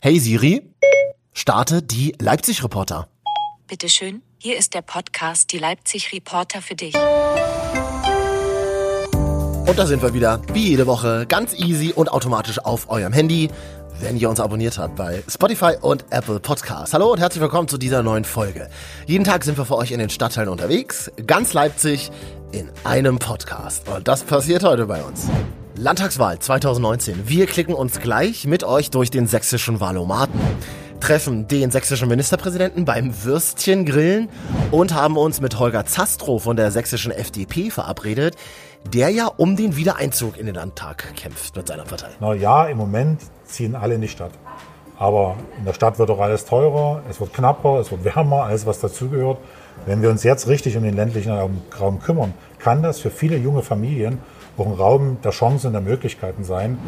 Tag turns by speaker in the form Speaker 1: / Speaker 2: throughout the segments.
Speaker 1: Hey Siri, starte die Leipzig-Reporter.
Speaker 2: Bitteschön, hier ist der Podcast Die Leipzig Reporter für dich.
Speaker 1: Und da sind wir wieder, wie jede Woche, ganz easy und automatisch auf eurem Handy, wenn ihr uns abonniert habt bei Spotify und Apple Podcasts. Hallo und herzlich willkommen zu dieser neuen Folge. Jeden Tag sind wir für euch in den Stadtteilen unterwegs, ganz Leipzig in einem Podcast. Und das passiert heute bei uns. Landtagswahl 2019. Wir klicken uns gleich mit euch durch den sächsischen Wahlomaten treffen den sächsischen Ministerpräsidenten beim Würstchengrillen und haben uns mit Holger Zastrow von der sächsischen FDP verabredet, der ja um den Wiedereinzug in den Landtag kämpft mit seiner Partei.
Speaker 3: Na ja, im Moment ziehen alle in die Stadt. Aber in der Stadt wird auch alles teurer, es wird knapper, es wird wärmer, alles was dazugehört. Wenn wir uns jetzt richtig um den ländlichen Raum kümmern, kann das für viele junge Familien auch ein Raum der Chancen und der Möglichkeiten sein.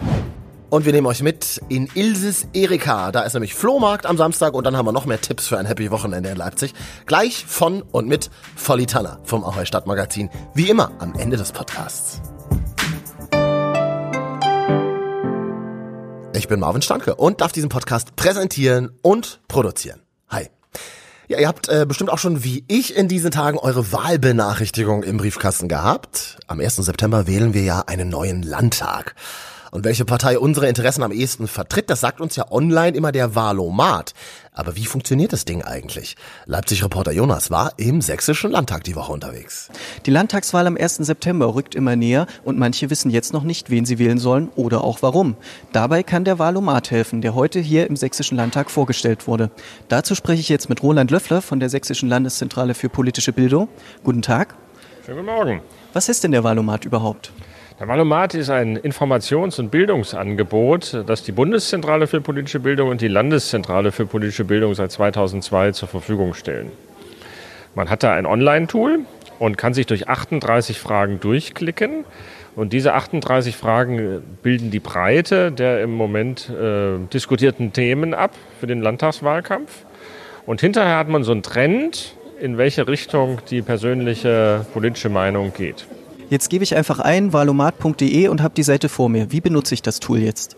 Speaker 1: Und wir nehmen euch mit in Ilses Erika. Da ist nämlich Flohmarkt am Samstag und dann haben wir noch mehr Tipps für ein Happy Wochenende in Leipzig. Gleich von und mit Volli Tanner vom Ahoi Stadtmagazin. Wie immer am Ende des Podcasts. Ich bin Marvin Stanke und darf diesen Podcast präsentieren und produzieren. Hi. Ja, ihr habt äh, bestimmt auch schon wie ich in diesen Tagen eure Wahlbenachrichtigung im Briefkasten gehabt. Am 1. September wählen wir ja einen neuen Landtag. Und welche Partei unsere Interessen am ehesten vertritt, das sagt uns ja online immer der Wahlomat. Aber wie funktioniert das Ding eigentlich? Leipzig-Reporter Jonas war im Sächsischen Landtag die Woche unterwegs.
Speaker 4: Die Landtagswahl am 1. September rückt immer näher und manche wissen jetzt noch nicht, wen sie wählen sollen oder auch warum. Dabei kann der Wahlomat helfen, der heute hier im Sächsischen Landtag vorgestellt wurde. Dazu spreche ich jetzt mit Roland Löffler von der Sächsischen Landeszentrale für politische Bildung. Guten Tag.
Speaker 5: Schönen guten Morgen.
Speaker 4: Was ist denn der Wahlomat überhaupt?
Speaker 5: Der Valomat ist ein Informations- und Bildungsangebot, das die Bundeszentrale für politische Bildung und die Landeszentrale für politische Bildung seit 2002 zur Verfügung stellen. Man hat da ein Online-Tool und kann sich durch 38 Fragen durchklicken. Und diese 38 Fragen bilden die Breite der im Moment äh, diskutierten Themen ab für den Landtagswahlkampf. Und hinterher hat man so einen Trend, in welche Richtung die persönliche politische Meinung geht.
Speaker 4: Jetzt gebe ich einfach ein valomat.de und habe die Seite vor mir. Wie benutze ich das Tool jetzt?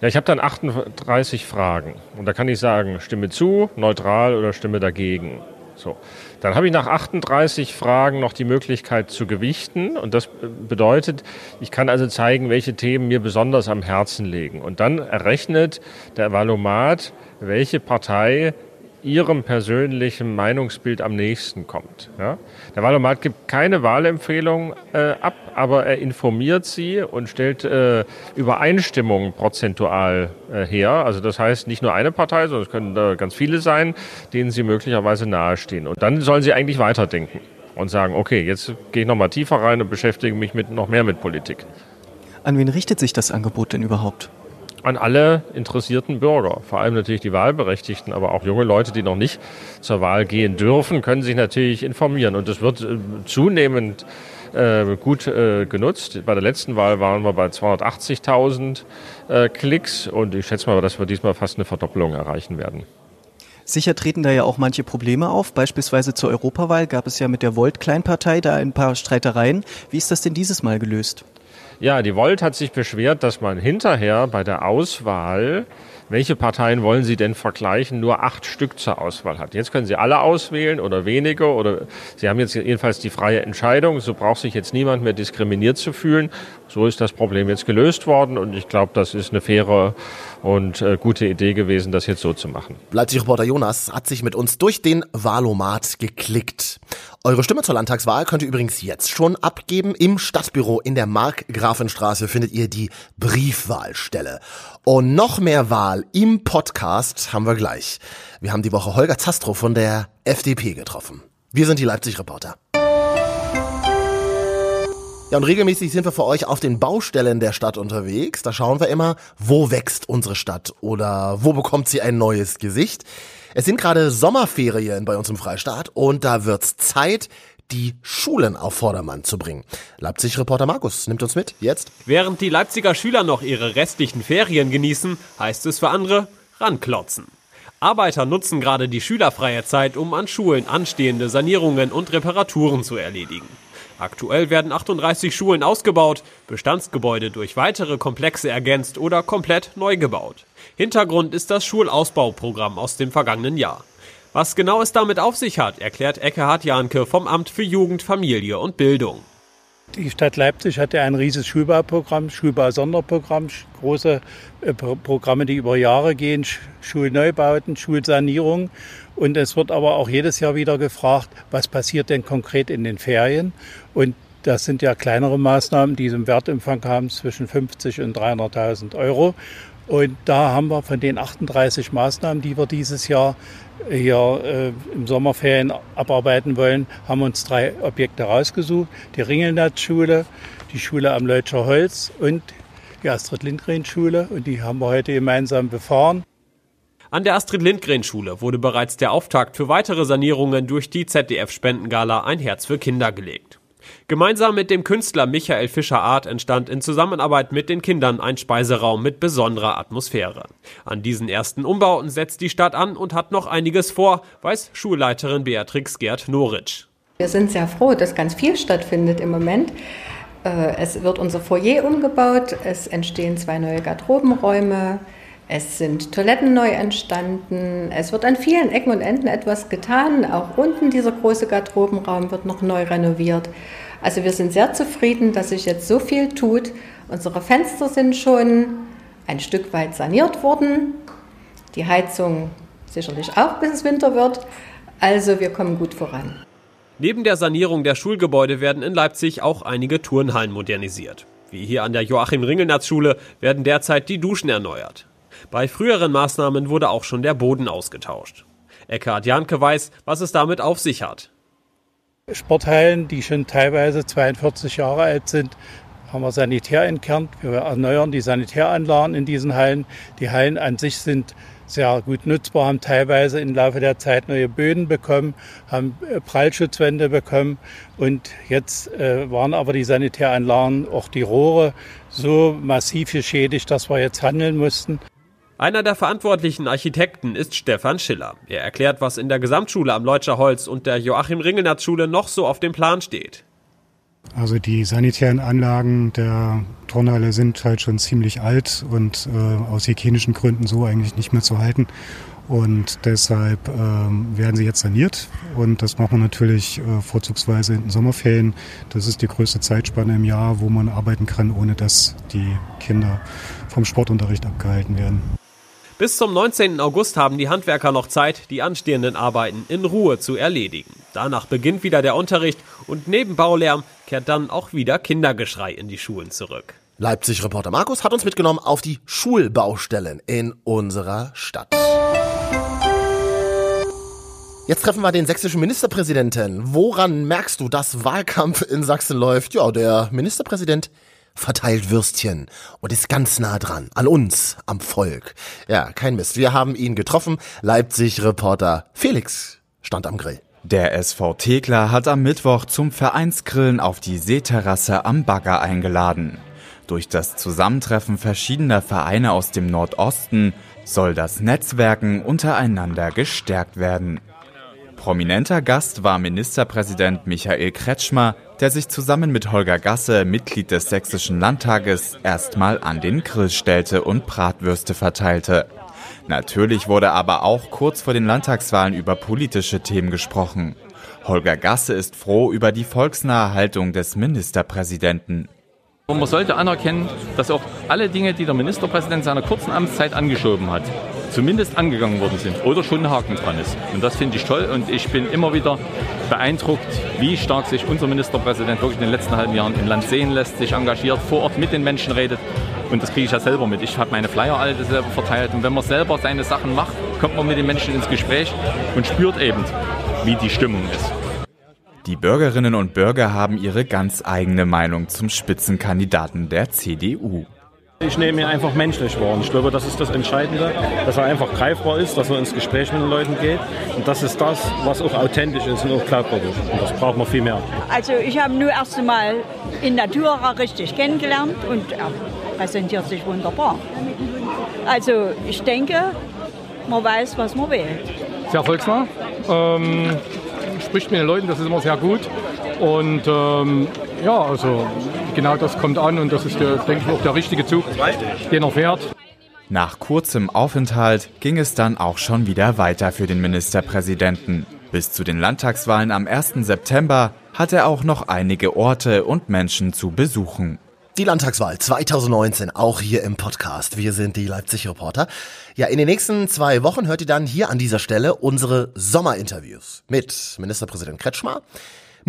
Speaker 5: Ja, ich habe dann 38 Fragen und da kann ich sagen, stimme zu, neutral oder stimme dagegen. So. Dann habe ich nach 38 Fragen noch die Möglichkeit zu gewichten und das bedeutet, ich kann also zeigen, welche Themen mir besonders am Herzen liegen. Und dann errechnet der Valomat, welche Partei ihrem persönlichen Meinungsbild am nächsten kommt. Ja? Der Wahlomat gibt keine Wahlempfehlung äh, ab, aber er informiert sie und stellt äh, Übereinstimmungen prozentual äh, her. Also das heißt nicht nur eine Partei, sondern es können da ganz viele sein, denen sie möglicherweise nahestehen. Und dann sollen sie eigentlich weiterdenken und sagen, okay, jetzt gehe ich noch mal tiefer rein und beschäftige mich mit, noch mehr mit Politik.
Speaker 4: An wen richtet sich das Angebot denn überhaupt?
Speaker 5: An alle interessierten Bürger, vor allem natürlich die Wahlberechtigten, aber auch junge Leute, die noch nicht zur Wahl gehen dürfen, können sich natürlich informieren. Und es wird äh, zunehmend äh, gut äh, genutzt. Bei der letzten Wahl waren wir bei 280.000 äh, Klicks und ich schätze mal, dass wir diesmal fast eine Verdoppelung erreichen werden.
Speaker 4: Sicher treten da ja auch manche Probleme auf. Beispielsweise zur Europawahl gab es ja mit der Volt-Kleinpartei da ein paar Streitereien. Wie ist das denn dieses Mal gelöst?
Speaker 5: Ja, die Volt hat sich beschwert, dass man hinterher bei der Auswahl, welche Parteien wollen Sie denn vergleichen, nur acht Stück zur Auswahl hat. Jetzt können Sie alle auswählen oder wenige oder Sie haben jetzt jedenfalls die freie Entscheidung. So braucht sich jetzt niemand mehr diskriminiert zu fühlen. So ist das Problem jetzt gelöst worden und ich glaube, das ist eine faire und äh, gute Idee gewesen, das jetzt so zu machen.
Speaker 1: Leipzig-Reporter Jonas hat sich mit uns durch den Wahlomat geklickt. Eure Stimme zur Landtagswahl könnt ihr übrigens jetzt schon abgeben. Im Stadtbüro in der Markgrafenstraße findet ihr die Briefwahlstelle. Und noch mehr Wahl im Podcast haben wir gleich. Wir haben die Woche Holger Zastrow von der FDP getroffen. Wir sind die Leipzig-Reporter. Ja, und regelmäßig sind wir für euch auf den Baustellen der Stadt unterwegs. Da schauen wir immer, wo wächst unsere Stadt oder wo bekommt sie ein neues Gesicht. Es sind gerade Sommerferien bei uns im Freistaat und da wird's Zeit, die Schulen auf Vordermann zu bringen. Leipzig-Reporter Markus nimmt uns mit, jetzt.
Speaker 6: Während die Leipziger Schüler noch ihre restlichen Ferien genießen, heißt es für andere, ranklotzen. Arbeiter nutzen gerade die schülerfreie Zeit, um an Schulen anstehende Sanierungen und Reparaturen zu erledigen. Aktuell werden 38 Schulen ausgebaut, Bestandsgebäude durch weitere Komplexe ergänzt oder komplett neu gebaut. Hintergrund ist das Schulausbauprogramm aus dem vergangenen Jahr. Was genau es damit auf sich hat, erklärt Eckehard Janke vom Amt für Jugend, Familie und Bildung.
Speaker 7: Die Stadt Leipzig hatte ein riesiges Schulbauprogramm, Schulbausonderprogramm, große äh, Programme, die über Jahre gehen, Schulneubauten, Schulsanierung. Und es wird aber auch jedes Jahr wieder gefragt, was passiert denn konkret in den Ferien? Und das sind ja kleinere Maßnahmen, die einen Wertumfang haben zwischen 50 und 300.000 Euro. Und da haben wir von den 38 Maßnahmen, die wir dieses Jahr hier äh, im Sommerferien abarbeiten wollen, haben uns drei Objekte rausgesucht. Die Ringelnatz-Schule, die Schule am Leutscher Holz und die Astrid-Lindgren-Schule. Und die haben wir heute gemeinsam befahren.
Speaker 6: An der Astrid-Lindgren-Schule wurde bereits der Auftakt für weitere Sanierungen durch die ZDF-Spendengala Ein Herz für Kinder gelegt. Gemeinsam mit dem Künstler Michael Fischer-Art entstand in Zusammenarbeit mit den Kindern ein Speiseraum mit besonderer Atmosphäre. An diesen ersten Umbauten setzt die Stadt an und hat noch einiges vor, weiß Schulleiterin Beatrix Gerd Noritsch.
Speaker 8: Wir sind sehr froh, dass ganz viel stattfindet im Moment. Äh, es wird unser Foyer umgebaut, es entstehen zwei neue Garderobenräume, es sind Toiletten neu entstanden, es wird an vielen Ecken und Enden etwas getan. Auch unten dieser große Garderobenraum wird noch neu renoviert. Also wir sind sehr zufrieden, dass sich jetzt so viel tut. Unsere Fenster sind schon ein Stück weit saniert worden. Die Heizung sicherlich auch, bis es Winter wird. Also wir kommen gut voran.
Speaker 6: Neben der Sanierung der Schulgebäude werden in Leipzig auch einige Turnhallen modernisiert. Wie hier an der Joachim-Ringelnatz-Schule werden derzeit die Duschen erneuert. Bei früheren Maßnahmen wurde auch schon der Boden ausgetauscht. Eckhard Janke weiß, was es damit auf sich hat.
Speaker 7: Sporthallen, die schon teilweise 42 Jahre alt sind, haben wir sanitär entkernt. Wir erneuern die Sanitäranlagen in diesen Hallen. Die Hallen an sich sind sehr gut nutzbar, haben teilweise im Laufe der Zeit neue Böden bekommen, haben äh, Prallschutzwände bekommen und jetzt äh, waren aber die Sanitäranlagen, auch die Rohre, so massiv geschädigt, dass wir jetzt handeln mussten.
Speaker 6: Einer der verantwortlichen Architekten ist Stefan Schiller. Er erklärt, was in der Gesamtschule am Leutscher Holz und der Joachim Ringelnatz Schule noch so auf dem Plan steht.
Speaker 9: Also die sanitären Anlagen der Turnhalle sind halt schon ziemlich alt und äh, aus hygienischen Gründen so eigentlich nicht mehr zu halten. Und deshalb ähm, werden sie jetzt saniert. Und das machen wir natürlich äh, vorzugsweise in den Sommerferien. Das ist die größte Zeitspanne im Jahr, wo man arbeiten kann, ohne dass die Kinder vom Sportunterricht abgehalten werden.
Speaker 6: Bis zum 19. August haben die Handwerker noch Zeit, die anstehenden Arbeiten in Ruhe zu erledigen. Danach beginnt wieder der Unterricht und neben Baulärm kehrt dann auch wieder Kindergeschrei in die Schulen zurück.
Speaker 1: Leipzig-Reporter Markus hat uns mitgenommen auf die Schulbaustellen in unserer Stadt. Jetzt treffen wir den sächsischen Ministerpräsidenten. Woran merkst du, dass Wahlkampf in Sachsen läuft? Ja, der Ministerpräsident verteilt Würstchen und ist ganz nah dran, an uns, am Volk. Ja, kein Mist. Wir haben ihn getroffen. Leipzig-Reporter Felix stand am Grill.
Speaker 10: Der SV Thekla hat am Mittwoch zum Vereinsgrillen auf die Seeterrasse am Bagger eingeladen. Durch das Zusammentreffen verschiedener Vereine aus dem Nordosten soll das Netzwerken untereinander gestärkt werden. Prominenter Gast war Ministerpräsident Michael Kretschmer, der sich zusammen mit Holger Gasse, Mitglied des Sächsischen Landtages, erstmal an den Grill stellte und Bratwürste verteilte. Natürlich wurde aber auch kurz vor den Landtagswahlen über politische Themen gesprochen. Holger Gasse ist froh über die volksnahe Haltung des Ministerpräsidenten.
Speaker 11: Man sollte anerkennen, dass auch alle Dinge, die der Ministerpräsident seiner kurzen Amtszeit angeschoben hat, zumindest angegangen worden sind oder schon ein Haken dran ist. Und das finde ich toll und ich bin immer wieder beeindruckt, wie stark sich unser Ministerpräsident wirklich in den letzten halben Jahren im Land sehen lässt, sich engagiert, vor Ort mit den Menschen redet. Und das kriege ich ja selber mit. Ich habe meine Flyer alle selber verteilt. Und wenn man selber seine Sachen macht, kommt man mit den Menschen ins Gespräch und spürt eben, wie die Stimmung ist.
Speaker 10: Die Bürgerinnen und Bürger haben ihre ganz eigene Meinung zum Spitzenkandidaten der CDU.
Speaker 12: Ich nehme ihn einfach menschlich wahr. Und ich glaube, das ist das Entscheidende, dass er einfach greifbar ist, dass er ins Gespräch mit den Leuten geht. Und das ist das, was auch authentisch ist und auch glaubwürdig. Und das braucht man viel mehr.
Speaker 13: Also ich habe nur erst einmal in Natura richtig kennengelernt und er präsentiert sich wunderbar. Also ich denke, man weiß, was man wählt.
Speaker 14: Sehr volksnah. Ähm, spricht mit den Leuten, das ist immer sehr gut. Und ähm, ja, also genau das kommt an und das ist, der, denke ich, auch der richtige Zug, den er fährt.
Speaker 10: Nach kurzem Aufenthalt ging es dann auch schon wieder weiter für den Ministerpräsidenten. Bis zu den Landtagswahlen am 1. September hat er auch noch einige Orte und Menschen zu besuchen.
Speaker 1: Die Landtagswahl 2019, auch hier im Podcast. Wir sind die Leipzig-Reporter. Ja, in den nächsten zwei Wochen hört ihr dann hier an dieser Stelle unsere Sommerinterviews mit Ministerpräsident Kretschmer,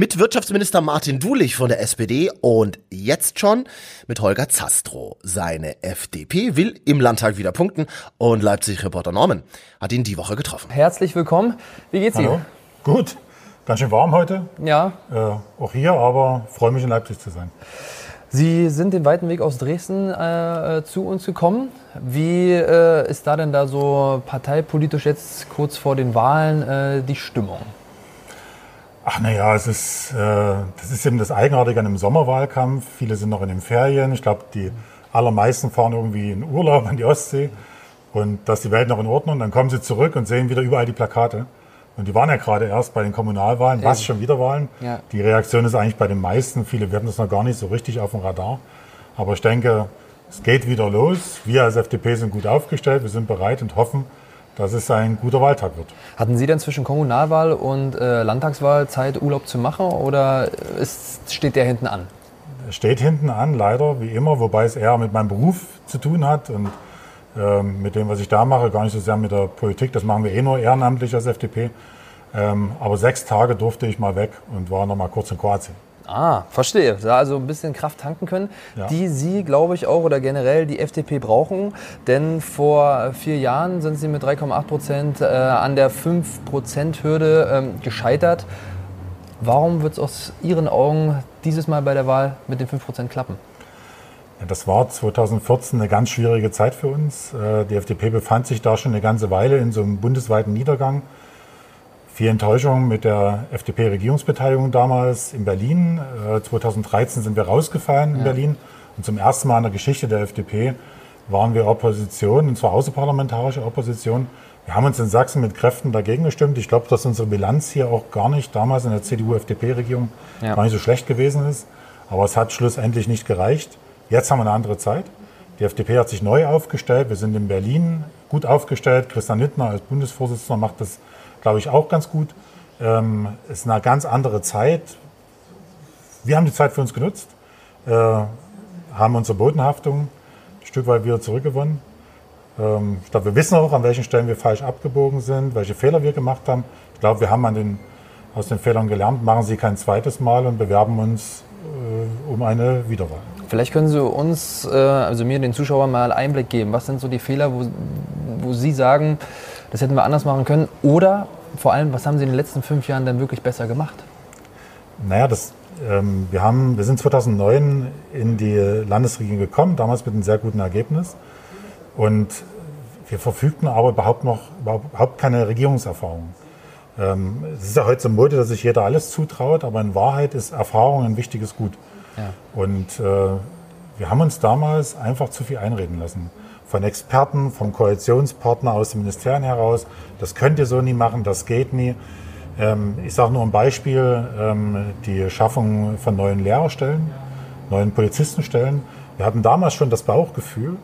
Speaker 1: mit Wirtschaftsminister Martin Dulich von der SPD und jetzt schon mit Holger Zastro. Seine FDP will im Landtag wieder punkten und Leipzig-Reporter Norman hat ihn die Woche getroffen.
Speaker 15: Herzlich willkommen. Wie geht's
Speaker 3: Hallo.
Speaker 15: Ihnen?
Speaker 3: Gut. Ganz schön warm heute.
Speaker 15: Ja.
Speaker 3: Äh, auch hier, aber freue mich in Leipzig zu sein.
Speaker 15: Sie sind den weiten Weg aus Dresden äh, zu uns gekommen. Wie äh, ist da denn da so parteipolitisch jetzt kurz vor den Wahlen äh, die Stimmung?
Speaker 3: Ach naja, es ist, äh, das ist eben das Eigenartige an einem Sommerwahlkampf. Viele sind noch in den Ferien. Ich glaube, die allermeisten fahren irgendwie in Urlaub an die Ostsee. Und da ist die Welt noch in Ordnung. Dann kommen sie zurück und sehen wieder überall die Plakate. Und die waren ja gerade erst bei den Kommunalwahlen, was
Speaker 15: Eben.
Speaker 3: schon wieder Wahlen.
Speaker 15: Ja.
Speaker 3: Die Reaktion ist eigentlich bei den meisten. Viele werden das noch gar nicht so richtig auf dem Radar. Aber ich denke, es geht wieder los. Wir als FDP sind gut aufgestellt. Wir sind bereit und hoffen, dass es ein guter Wahltag wird.
Speaker 15: Hatten Sie denn zwischen Kommunalwahl und äh, Landtagswahl Zeit, Urlaub zu machen oder ist, steht der hinten an?
Speaker 3: Steht hinten an, leider, wie immer, wobei es eher mit meinem Beruf zu tun hat und ähm, mit dem, was ich da mache, gar nicht so sehr mit der Politik. Das machen wir eh nur ehrenamtlich als FDP. Ähm, aber sechs Tage durfte ich mal weg und war noch mal kurz in Kroatien.
Speaker 15: Ah, verstehe. Da also ein bisschen Kraft tanken können,
Speaker 3: Ja.
Speaker 15: die Sie, glaube ich, auch oder generell die FDP brauchen. Denn vor vier Jahren sind Sie mit 3,8 Prozent äh, an der 5-Prozent-Hürde ähm, gescheitert. Warum wird es aus Ihren Augen dieses Mal bei der Wahl mit den 5 Prozent klappen?
Speaker 3: Das war 2014 eine ganz schwierige Zeit für uns. Äh, Die FDP befand sich da schon eine ganze Weile in so einem bundesweiten Niedergang. Viel Enttäuschung mit der FDP-Regierungsbeteiligung damals in Berlin. Äh, 2013 sind wir rausgefallen in
Speaker 15: Ja.
Speaker 3: Berlin. Und zum ersten Mal in der Geschichte der FDP waren wir Opposition, und zwar außerparlamentarische Opposition. Wir haben uns in Sachsen mit Kräften dagegen gestimmt. Ich glaube, dass unsere Bilanz hier auch gar nicht damals in der CDU-FDP-Regierung
Speaker 15: Ja.
Speaker 3: gar nicht so schlecht gewesen ist. Aber es hat schlussendlich nicht gereicht. Jetzt haben wir eine andere Zeit. Die FDP hat sich neu aufgestellt. Wir sind in Berlin gut aufgestellt. Christian Lindner als Bundesvorsitzender macht das, glaube ich, auch ganz gut. Ähm, ist eine ganz andere Zeit. Wir haben die Zeit für uns genutzt, äh, haben unsere Bodenhaftung ein Stück weit wieder zurückgewonnen. Ähm, ich glaube, wir wissen auch, an welchen Stellen wir falsch abgebogen sind, welche Fehler wir gemacht haben. Ich glaube, wir haben an den, aus den Fehlern gelernt, machen sie kein zweites Mal und bewerben uns äh, um eine Wiederwahl.
Speaker 15: Vielleicht können Sie uns, äh, also mir, den Zuschauern, mal Einblick geben. Was sind so die Fehler, wo, wo Sie sagen, das hätten wir anders machen können? Oder vor allem, was haben Sie in den letzten fünf Jahren denn wirklich besser gemacht?
Speaker 3: Naja, das, ähm, wir, haben, wir sind 2009 in die Landesregierung gekommen, damals mit einem sehr guten Ergebnis. Und wir verfügten aber überhaupt noch überhaupt keine Regierungserfahrung. Ähm, es ist ja heute so Mode, dass sich jeder alles zutraut, aber in Wahrheit ist Erfahrung ein wichtiges Gut.
Speaker 15: Ja.
Speaker 3: Und äh, wir haben uns damals einfach zu viel einreden lassen. Von Experten, vom Koalitionspartner aus den Ministerien heraus. Das könnt ihr so nie machen, das geht nie. Ähm, ich sage nur ein Beispiel, ähm, die Schaffung von neuen Lehrerstellen, neuen Polizistenstellen. Wir hatten damals schon das Bauchgefühl,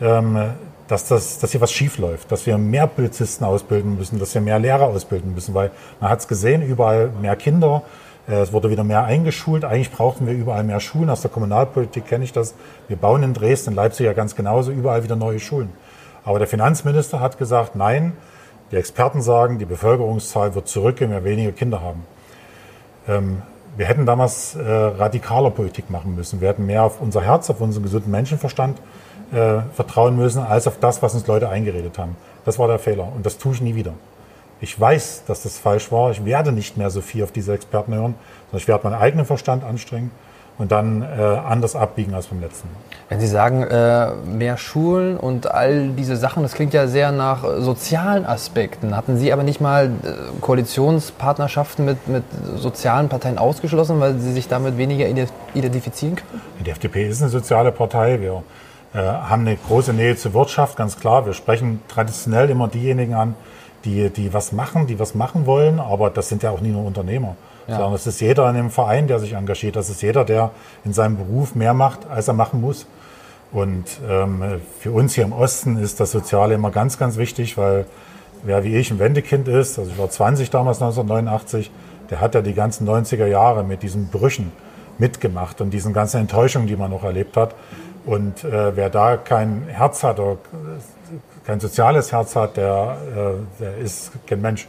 Speaker 3: ähm, dass, das, dass hier was schief läuft, dass wir mehr Polizisten ausbilden müssen, dass wir mehr Lehrer ausbilden müssen, weil man hat es gesehen, überall mehr Kinder, es wurde wieder mehr eingeschult. Eigentlich brauchten wir überall mehr Schulen. Aus der Kommunalpolitik kenne ich das. Wir bauen in Dresden, in Leipzig ja ganz genauso, überall wieder neue Schulen. Aber der Finanzminister hat gesagt, nein, die Experten sagen, die Bevölkerungszahl wird zurückgehen, wenn wir weniger Kinder haben. Ähm, wir hätten damals äh, radikaler Politik machen müssen. Wir hätten mehr auf unser Herz, auf unseren gesunden Menschenverstand äh, vertrauen müssen, als auf das, was uns Leute eingeredet haben. Das war der Fehler und das tue ich nie wieder. Ich weiß, dass das falsch war. Ich werde nicht mehr so viel auf diese Experten hören, sondern ich werde meinen eigenen Verstand anstrengen und dann äh, anders abbiegen als beim letzten Mal.
Speaker 15: Wenn Sie sagen, äh, mehr Schulen und all diese Sachen, das klingt ja sehr nach äh, sozialen Aspekten. Hatten Sie aber nicht mal äh, Koalitionspartnerschaften mit, mit sozialen Parteien ausgeschlossen, weil Sie sich damit weniger ide- identifizieren können?
Speaker 3: Die FDP ist eine soziale Partei. Wir äh, haben eine große Nähe zur Wirtschaft, ganz klar. Wir sprechen traditionell immer diejenigen an, die, die was machen, die was machen wollen, aber das sind ja auch nie nur Unternehmer.
Speaker 15: Ja.
Speaker 3: Sondern es ist jeder in einem Verein, der sich engagiert. Das ist jeder, der in seinem Beruf mehr macht, als er machen muss. Und ähm, für uns hier im Osten ist das Soziale immer ganz, ganz wichtig, weil wer wie ich ein Wendekind ist, also ich war 20 damals 1989, der hat ja die ganzen 90er Jahre mit diesen Brüchen mitgemacht und diesen ganzen Enttäuschungen, die man noch erlebt hat. Und äh, wer da kein Herz hat oder kein soziales Herz hat, der, äh, der ist kein Mensch.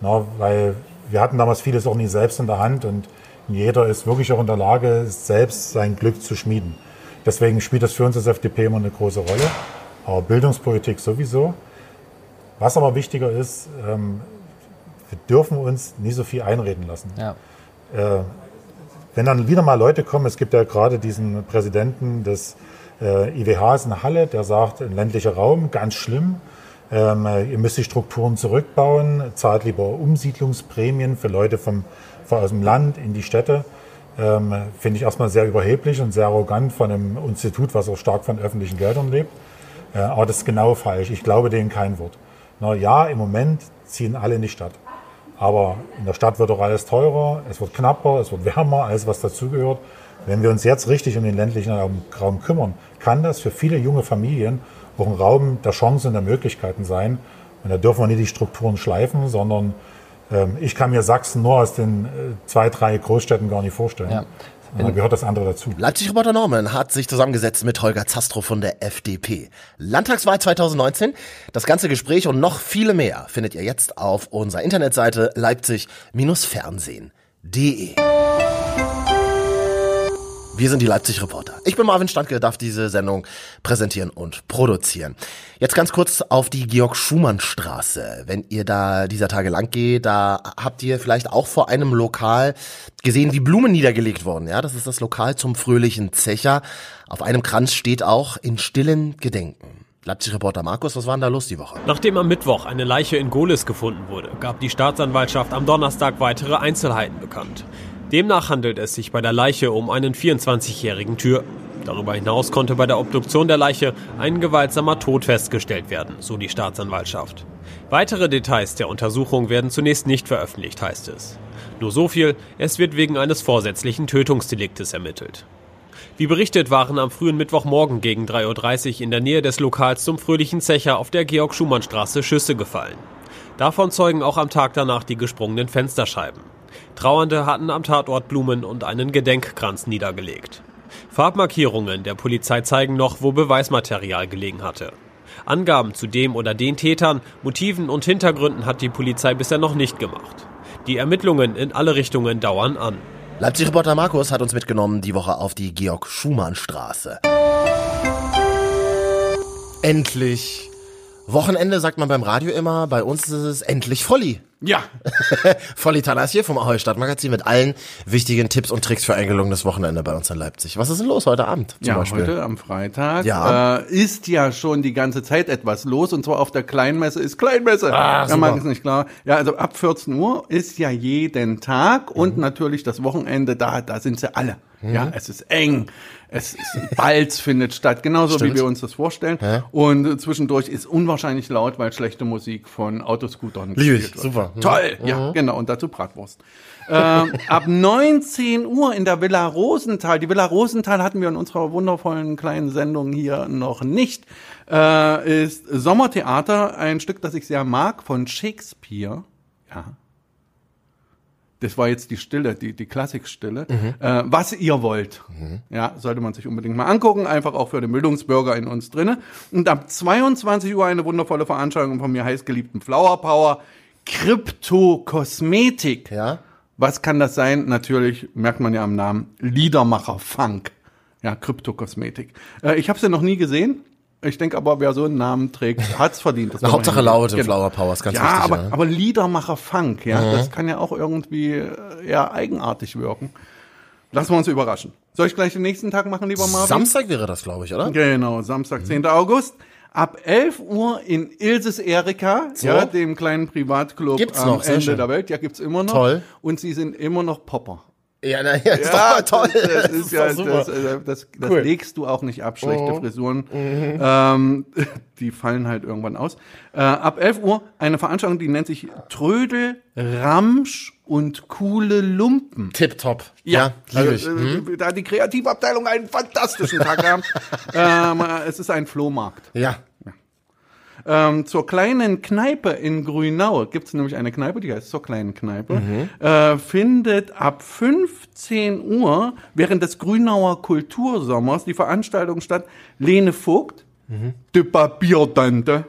Speaker 3: Na, weil wir hatten damals vieles auch nie selbst in der Hand und jeder ist wirklich auch in der Lage, selbst sein Glück zu schmieden. Deswegen spielt das für uns als FDP immer eine große Rolle, aber Bildungspolitik sowieso. Was aber wichtiger ist, ähm, wir dürfen uns nie so viel einreden lassen.
Speaker 15: Ja.
Speaker 3: Äh, wenn dann wieder mal Leute kommen, es gibt ja gerade diesen Präsidenten des äh, IWHs in Halle, der sagt, ein ländlicher Raum, ganz schlimm, ähm, ihr müsst die Strukturen zurückbauen, zahlt lieber Umsiedlungsprämien für Leute vom, aus dem Land in die Städte. Ähm, Finde ich erstmal sehr überheblich und sehr arrogant von einem Institut, was auch stark von öffentlichen Geldern lebt. Äh, aber das ist genau falsch. Ich glaube denen kein Wort. Na ja, im Moment ziehen alle in die Stadt. Aber in der Stadt wird doch alles teurer, es wird knapper, es wird wärmer, alles was dazugehört. Wenn wir uns jetzt richtig um den ländlichen Raum kümmern, kann das für viele junge Familien auch ein Raum der Chancen und der Möglichkeiten sein. Und da dürfen wir nicht die Strukturen schleifen, sondern ähm, ich kann mir Sachsen nur aus den äh, zwei, drei Großstädten gar nicht vorstellen.
Speaker 15: Ja.
Speaker 3: Und da gehört das andere dazu.
Speaker 1: Leipzig-Reporter Norman hat sich zusammengesetzt mit Holger Zastrow von der FDP. Landtagswahl 2019. Das ganze Gespräch und noch viele mehr findet ihr jetzt auf unserer Internetseite leipzig-fernsehen.de. Wir sind die Leipzig-Reporter. Ich bin Marvin Standke, darf diese Sendung präsentieren und produzieren. Jetzt ganz kurz auf die Georg-Schumann-Straße. Wenn ihr da dieser Tage lang geht, da habt ihr vielleicht auch vor einem Lokal gesehen, wie Blumen niedergelegt wurden. Ja, das ist das Lokal zum fröhlichen Zecher. Auf einem Kranz steht auch in stillen Gedenken. Leipzig-Reporter Markus, was war denn da los die Woche?
Speaker 6: Nachdem am Mittwoch eine Leiche in Gohlis gefunden wurde, gab die Staatsanwaltschaft am Donnerstag weitere Einzelheiten bekannt. Demnach handelt es sich bei der Leiche um einen 24-jährigen Tür. Darüber hinaus konnte bei der Obduktion der Leiche ein gewaltsamer Tod festgestellt werden, so die Staatsanwaltschaft. Weitere Details der Untersuchung werden zunächst nicht veröffentlicht, heißt es. Nur so viel, es wird wegen eines vorsätzlichen Tötungsdeliktes ermittelt. Wie berichtet waren am frühen Mittwochmorgen gegen 3.30 Uhr in der Nähe des Lokals zum fröhlichen Zecher auf der Georg-Schumann-Straße Schüsse gefallen. Davon zeugen auch am Tag danach die gesprungenen Fensterscheiben. Trauernde hatten am Tatort Blumen und einen Gedenkkranz niedergelegt. Farbmarkierungen der Polizei zeigen noch, wo Beweismaterial gelegen hatte. Angaben zu dem oder den Tätern, Motiven und Hintergründen hat die Polizei bisher noch nicht gemacht. Die Ermittlungen in alle Richtungen dauern an.
Speaker 1: Leipzig-Reporter Markus hat uns mitgenommen die Woche auf die Georg-Schumann-Straße. Endlich. Wochenende sagt man beim Radio immer, bei uns ist es endlich Volli.
Speaker 16: Ja.
Speaker 1: Volli Tanas hier vom Ahoi Stadtmagazin mit allen wichtigen Tipps und Tricks für ein gelungenes Wochenende bei uns in Leipzig. Was ist denn los heute Abend zum
Speaker 16: ja,
Speaker 1: Beispiel?
Speaker 16: heute am Freitag
Speaker 1: Ja.
Speaker 16: äh, ist ja schon die ganze Zeit etwas los und zwar auf der Kleinmesse ist Kleinmesse.
Speaker 1: Ah,
Speaker 16: ja, mag es nicht klar. Ja, also ab 14 Uhr ist ja jeden Tag und
Speaker 1: Mhm.
Speaker 16: natürlich das Wochenende, da, da sind sie alle.
Speaker 1: Mhm.
Speaker 16: Ja, es ist eng. Es ist ein Balz findet statt, genauso
Speaker 1: Stimmt.
Speaker 16: wie wir uns das vorstellen. Und äh, zwischendurch ist unwahrscheinlich laut, weil schlechte Musik von Autoscootern
Speaker 1: Liebe ich,
Speaker 16: wird.
Speaker 1: super. Mhm.
Speaker 16: Toll, ja,
Speaker 1: Mhm.
Speaker 16: genau. Und dazu Bratwurst. ähm, ab 19 Uhr in der Villa Rosenthal. Die Villa Rosenthal hatten wir in unserer wundervollen kleinen Sendung hier noch nicht. Äh, ist Sommertheater, ein Stück, das ich sehr mag, von Shakespeare. Ja. Das war jetzt die Stille, die, die Klassikstille.
Speaker 1: Mhm.
Speaker 16: Äh, was ihr wollt. Ja, sollte man sich unbedingt mal angucken. Einfach auch für den Bildungsbürger in uns drinne. Und ab 22 Uhr eine wundervolle Veranstaltung von mir heißgeliebten Flower Power. Krypto-Kosmetik.
Speaker 1: Ja.
Speaker 16: Was kann das sein? Natürlich, merkt man ja am Namen, Liedermacher Funk. Ja, Krypto-Kosmetik. Äh, ich habe sie noch nie gesehen. Ich denke aber, wer so einen Namen trägt, hat's verdient. Das
Speaker 1: Hauptsache
Speaker 16: hin-
Speaker 1: laut im
Speaker 16: Genau.
Speaker 1: Flower Power ist ganz
Speaker 16: ja,
Speaker 1: wichtig.
Speaker 16: aber,
Speaker 1: ja.
Speaker 16: aber Liedermacher Funk, ja,
Speaker 1: Mhm.
Speaker 16: das kann ja auch irgendwie äh, eher eigenartig wirken. Lassen wir uns überraschen. Soll ich gleich den nächsten Tag machen, lieber Marvin?
Speaker 1: Samstag wäre das, glaube ich, oder?
Speaker 16: Genau, Samstag, 10. August. Ab 11 Uhr in Ilses Erika,
Speaker 1: So.
Speaker 16: ja, dem kleinen Privatclub
Speaker 1: Gibt's
Speaker 16: am
Speaker 1: noch,
Speaker 16: Ende der Welt. Ja, gibt's immer noch.
Speaker 1: Toll.
Speaker 16: Und sie sind immer noch Popper.
Speaker 1: Ja, na, ja, ist doch mal toll.
Speaker 16: Das,
Speaker 1: Das
Speaker 16: ist ja,
Speaker 1: doch
Speaker 16: das, äh, das, das
Speaker 1: Cool.
Speaker 16: legst du auch nicht ab, schlechte
Speaker 1: Mhm.
Speaker 16: Frisuren.
Speaker 1: Mhm.
Speaker 16: Ähm, die fallen halt irgendwann aus. Äh, ab 11 Uhr eine Veranstaltung, die nennt sich Trödel, Ramsch und coole Lumpen.
Speaker 1: Tipptopp.
Speaker 16: Ja,
Speaker 1: Ja,
Speaker 16: also, äh,
Speaker 1: Mhm.
Speaker 16: da die Kreativabteilung einen fantastischen Tag gehabt. ähm, äh, es ist ein Flohmarkt.
Speaker 1: Ja.
Speaker 16: Ähm, zur kleinen Kneipe in Grünau gibt es nämlich eine Kneipe, die heißt zur kleinen Kneipe,
Speaker 1: Mhm.
Speaker 16: äh, findet ab 15 Uhr während des Grünauer Kultursommers die Veranstaltung statt. Lene Vogt,
Speaker 1: Mhm.
Speaker 16: de Papiertante,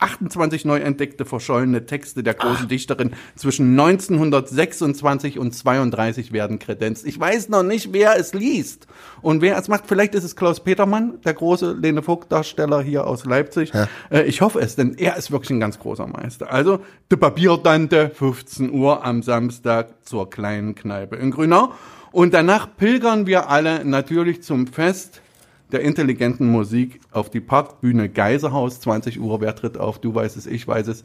Speaker 16: 28 neu entdeckte verschollene Texte der großen Dichterin zwischen 1926 und 32 werden kredenzt. Ich weiß noch nicht, wer es liest und wer es macht. Vielleicht ist es Klaus Petermann, der große Lene Vogt-Darsteller hier aus Leipzig. Äh, ich hoffe es, denn er ist wirklich ein ganz großer Meister. Also, de Papiertante, 15 Uhr am Samstag zur kleinen Kneipe in Grünau. Und danach pilgern wir alle natürlich zum Fest der intelligenten Musik auf die Parkbühne Geiserhaus, 20 Uhr. Wer tritt auf? Du weißt es, ich weiß es.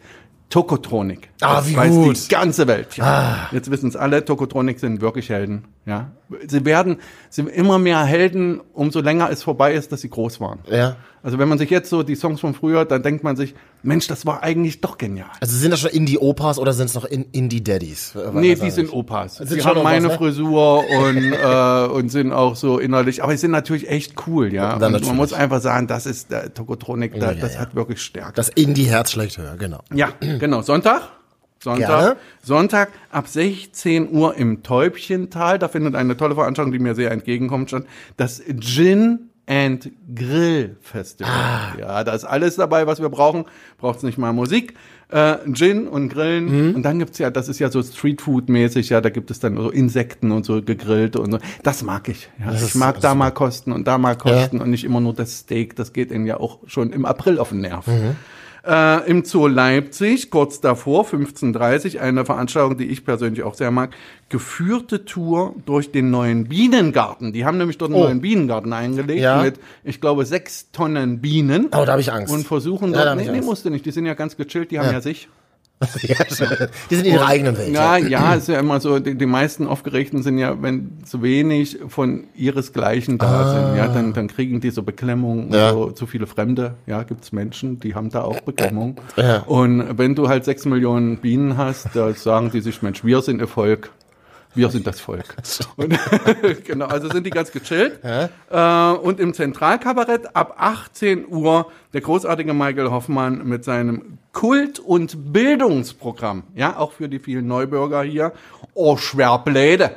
Speaker 16: Tokotronik.
Speaker 1: Ah,
Speaker 16: Das
Speaker 1: wie
Speaker 16: weiß
Speaker 1: gut.
Speaker 16: die ganze Welt.
Speaker 1: Ah.
Speaker 16: Jetzt wissen es alle, Tokotronik sind wirklich Helden. Ja. Sie werden sind immer mehr Helden, umso länger es vorbei ist, dass sie groß waren.
Speaker 1: Ja.
Speaker 16: Also wenn man sich jetzt so die Songs von früher, dann denkt man sich, Mensch, das war eigentlich doch genial.
Speaker 1: Also sind das schon Indie-Opas oder sind es noch in Indie-Daddies?
Speaker 16: Nee, die sind Opas.
Speaker 1: Sind
Speaker 16: Sie
Speaker 1: schon
Speaker 16: haben
Speaker 1: Opas,
Speaker 16: meine
Speaker 1: ne?
Speaker 16: Frisur und, äh, und sind auch so innerlich, aber sie sind natürlich echt cool, ja. Und
Speaker 1: natürlich.
Speaker 16: man muss einfach sagen, das ist der Tokotronik, da,
Speaker 1: Ja, ja,
Speaker 16: das
Speaker 1: ja.
Speaker 16: hat wirklich Stärke.
Speaker 1: Das Indie-Herz schlägt höher, genau.
Speaker 16: Ja, genau. Sonntag? Sonntag.
Speaker 1: Gerne.
Speaker 16: Sonntag ab 16 Uhr im Täubchental. Da findet eine tolle Veranstaltung, die mir sehr entgegenkommt, statt. Das Gin and Grill Festival.
Speaker 1: Ah.
Speaker 16: Ja, da ist alles dabei, was wir brauchen. Braucht's nicht mal Musik. Äh, Gin und Grillen.
Speaker 1: Mhm.
Speaker 16: Und dann gibt's ja, das ist ja so Streetfood-mäßig, ja, da gibt es dann so Insekten und so gegrillte und so. Das mag ich. Ja.
Speaker 1: Das
Speaker 16: ich mag da
Speaker 1: ist
Speaker 16: mal kosten und da mal kosten und nicht immer nur das Steak. Das geht ihnen ja auch schon im April auf den Nerv.
Speaker 1: Mhm.
Speaker 16: Äh, Im Zoo Leipzig, kurz davor, 15.30 eine Veranstaltung, die ich persönlich auch sehr mag, geführte Tour durch den neuen Bienengarten. Die haben nämlich dort einen
Speaker 1: Oh.
Speaker 16: neuen Bienengarten eingelegt
Speaker 1: Ja.
Speaker 16: mit, ich glaube, sechs Tonnen Bienen.
Speaker 1: Oh, da habe ich Angst.
Speaker 16: Und versuchen
Speaker 1: Ja,
Speaker 16: dort,
Speaker 1: da hab
Speaker 16: nee, nee,
Speaker 1: Angst.
Speaker 16: musst du nicht, die sind ja ganz gechillt, die haben
Speaker 1: Ja.
Speaker 16: ja sich.
Speaker 1: Die sind
Speaker 16: Und-
Speaker 1: eigenen Welt.
Speaker 16: Ja, ja, ist ja immer so, die, die meisten Aufgeregten sind ja, wenn zu wenig von ihresgleichen da
Speaker 1: Ah.
Speaker 16: sind, ja, dann, dann kriegen die so Beklemmung,
Speaker 1: Ja.
Speaker 16: so, zu viele Fremde, ja, gibt's Menschen, die haben da auch Beklemmung.
Speaker 1: Ja.
Speaker 16: Und wenn du halt sechs Millionen Bienen hast, da sagen die sich, Mensch, wir sind Volk. Wir sind das Volk. Und, genau, also sind die ganz gechillt. Äh, und im Zentralkabarett ab 18 Uhr der großartige Michael Hoffmann mit seinem Kult- und Bildungsprogramm. Ja, auch für die vielen Neubürger hier. Oh, Schwerbläde.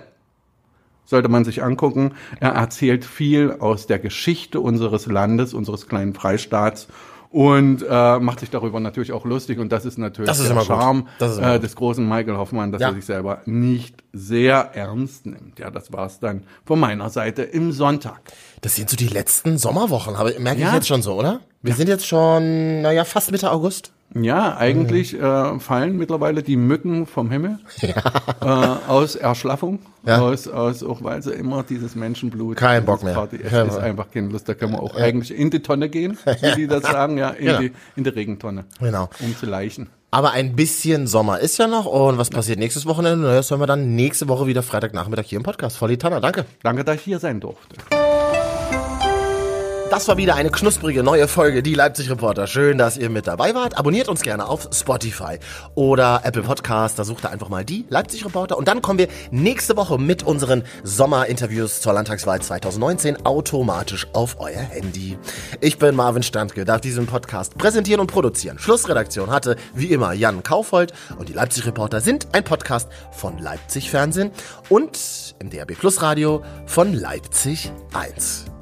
Speaker 16: Sollte man sich angucken. Er erzählt viel aus der Geschichte unseres Landes, unseres kleinen Freistaats und äh, macht sich darüber natürlich auch lustig. Und das ist natürlich
Speaker 1: Das ist
Speaker 16: der. Charme äh, des großen Michael Hoffmann, dass
Speaker 1: Ja.
Speaker 16: er sich selber nicht sehr ernst nimmt. Ja, das war's dann von meiner Seite im Sonntag.
Speaker 1: Das sind so die letzten Sommerwochen, habe, merke
Speaker 16: Ja.
Speaker 1: ich jetzt schon so, oder? Wir sind jetzt schon, naja, fast Mitte August.
Speaker 16: Ja, eigentlich äh, fallen mittlerweile die Mücken vom Himmel äh, aus Erschlaffung,
Speaker 1: Ja.
Speaker 16: aus, aus auch weil sie immer dieses Menschenblut.
Speaker 1: Kein Bock mehr.
Speaker 16: Party, es ist einfach keine Lust. Da können wir auch
Speaker 1: Ja.
Speaker 16: eigentlich in die Tonne gehen, wie die das sagen, ja, in,
Speaker 1: Genau.
Speaker 16: die, in die Regentonne,
Speaker 1: Genau.
Speaker 16: um zu leichen.
Speaker 1: Aber ein bisschen Sommer ist ja noch. Und was passiert nächstes Wochenende? Das hören wir dann nächste Woche wieder Freitagnachmittag hier im Podcast. Voll die Tanner, danke.
Speaker 16: Danke, dass ich hier sein durfte.
Speaker 1: Das war wieder eine knusprige neue Folge, die Leipzig Reporter. Schön, dass ihr mit dabei wart. Abonniert uns gerne auf Spotify oder Apple Podcast. Da sucht ihr einfach mal die Leipzig Reporter. Und dann kommen wir nächste Woche mit unseren Sommerinterviews zur Landtagswahl 2019 automatisch auf euer Handy. Ich bin Marvin Standke, darf diesen Podcast präsentieren und produzieren. Schlussredaktion hatte wie immer Jan Kaufhold und die Leipzig Reporter sind ein Podcast von Leipzig Fernsehen und im DRB Plus Radio von Leipzig 1.